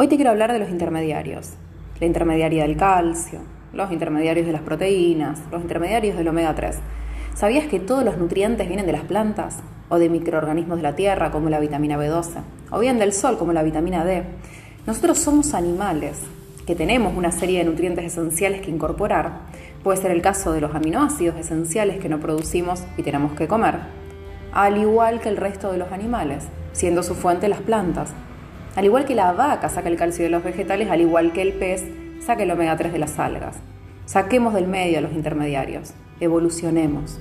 Hoy te quiero hablar de los intermediarios. La intermediaria del calcio, los intermediarios de las proteínas, los intermediarios del omega 3. ¿Sabías que todos los nutrientes vienen de las plantas o de microorganismos de la tierra como la vitamina B12 o bien del sol como la vitamina D? Nosotros somos animales que tenemos una serie de nutrientes esenciales que incorporar. Puede ser el caso de los aminoácidos esenciales que no producimos y tenemos que comer, al igual que el resto de los animales, siendo su fuente las plantas. Al igual que la vaca saca el calcio de los vegetales, al igual que el pez saca el omega 3 de las algas. Saquemos del medio a los intermediarios, evolucionemos.